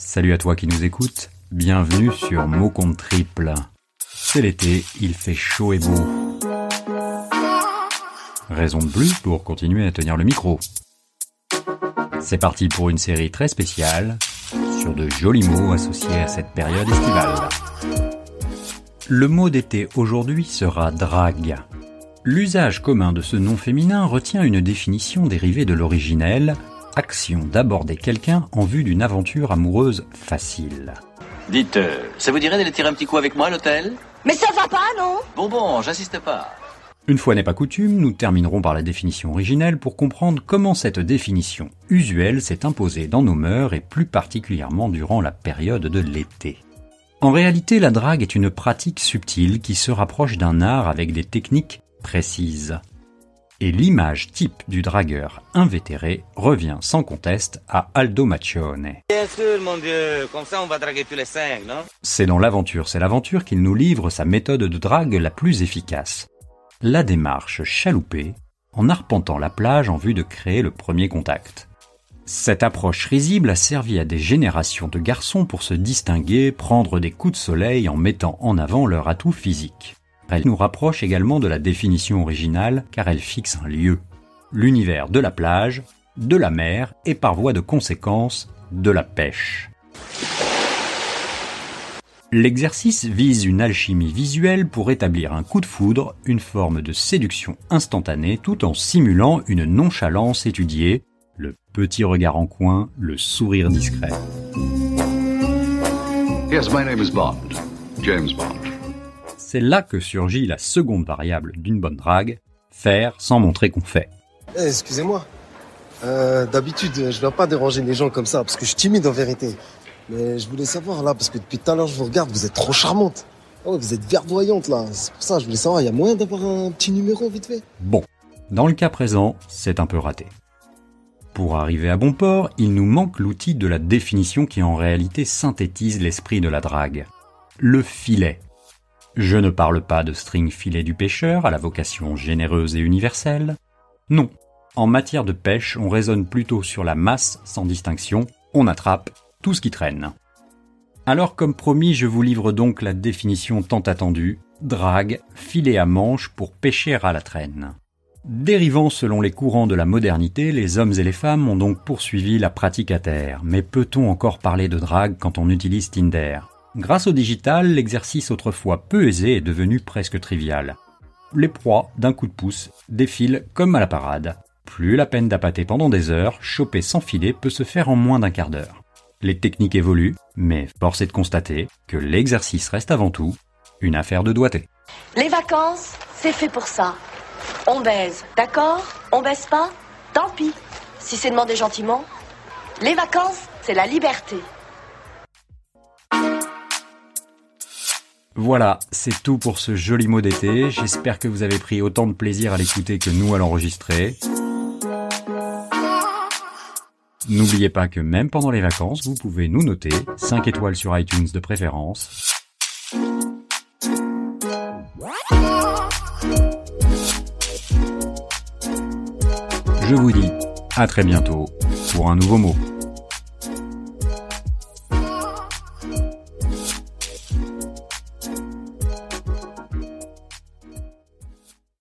Salut à toi qui nous écoutes, bienvenue sur Mot Compte Triple. C'est l'été, il fait chaud et beau. Raison de plus pour continuer à tenir le micro. C'est parti pour une série très spéciale sur de jolis mots associés à cette période estivale. Le mot d'été aujourd'hui sera drague. L'usage commun de ce nom féminin retient une définition dérivée de l'originel action d'aborder quelqu'un en vue d'une aventure amoureuse facile. Dites, euh, ça vous dirait d'aller tirer un petit coup avec moi à l'hôtel? Mais ça va pas, non? Bon, bon, j'insiste pas. Une fois n'est pas coutume, nous terminerons par la définition originelle pour comprendre comment cette définition usuelle s'est imposée dans nos mœurs et plus particulièrement durant la période de l'été. En réalité, la drague est une pratique subtile qui se rapproche d'un art avec des techniques précises. Et l'image type du dragueur invétéré revient sans conteste à Aldo Maccione. Bien sûr, mon Dieu, comme ça on va draguer tous les cinq, non? C'est dans l'aventure, c'est l'aventure qu'il nous livre sa méthode de drague la plus efficace. La démarche chaloupée en arpentant la plage en vue de créer le premier contact. Cette approche risible a servi à des générations de garçons pour se distinguer, prendre des coups de soleil en mettant en avant leur atout physique. Elle nous rapproche également de la définition originale car elle fixe un lieu, l'univers de la plage, de la mer et par voie de conséquence de la pêche. L'exercice vise une alchimie visuelle pour établir un coup de foudre, une forme de séduction instantanée tout en simulant une nonchalance étudiée, le petit regard en coin, le sourire discret. Yes, my name is Bond. James Bond. C'est là que surgit la seconde variable d'une bonne drague, faire sans montrer qu'on fait. Eh, excusez-moi. Euh, D'habitude, je viens pas déranger les gens comme ça, parce que je suis timide en vérité. Mais je voulais savoir là, parce que depuis tout à l'heure je vous regarde, vous êtes trop charmante. Oh, vous êtes verdoyante là. C'est pour ça, je voulais savoir, il y a moyen d'avoir un petit numéro vite fait? Bon, dans le cas présent, c'est un peu raté. Pour arriver à bon port, il nous manque l'outil de la définition qui en réalité synthétise l'esprit de la drague. Le filet. Je ne parle pas de string filet du pêcheur à la vocation généreuse et universelle. Non. En matière de pêche, on raisonne plutôt sur la masse sans distinction. On attrape tout ce qui traîne. Alors comme promis, je vous livre donc la définition tant attendue. Drague, filet à manche pour pêcher à la traîne. Dérivant selon les courants de la modernité, les hommes et les femmes ont donc poursuivi la pratique à terre. Mais peut-on encore parler de drague quand on utilise Tinder? Grâce au digital, l'exercice autrefois peu aisé est devenu presque trivial. Les proies, d'un coup de pouce, défilent comme à la parade. Plus la peine d'appâter pendant des heures, choper sans filet peut se faire en moins d'un quart d'heure. Les techniques évoluent, mais force est de constater que l'exercice reste avant tout une affaire de doigté. Les vacances, c'est fait pour ça. On baise, d'accord? On baise pas? Tant pis. Si c'est demandé gentiment. Les vacances, c'est la liberté. Voilà, c'est tout pour ce joli mot d'été. J'espère que vous avez pris autant de plaisir à l'écouter que nous à l'enregistrer. N'oubliez pas que même pendant les vacances, vous pouvez nous noter 5 étoiles sur iTunes de préférence. Je vous dis à très bientôt pour un nouveau mot.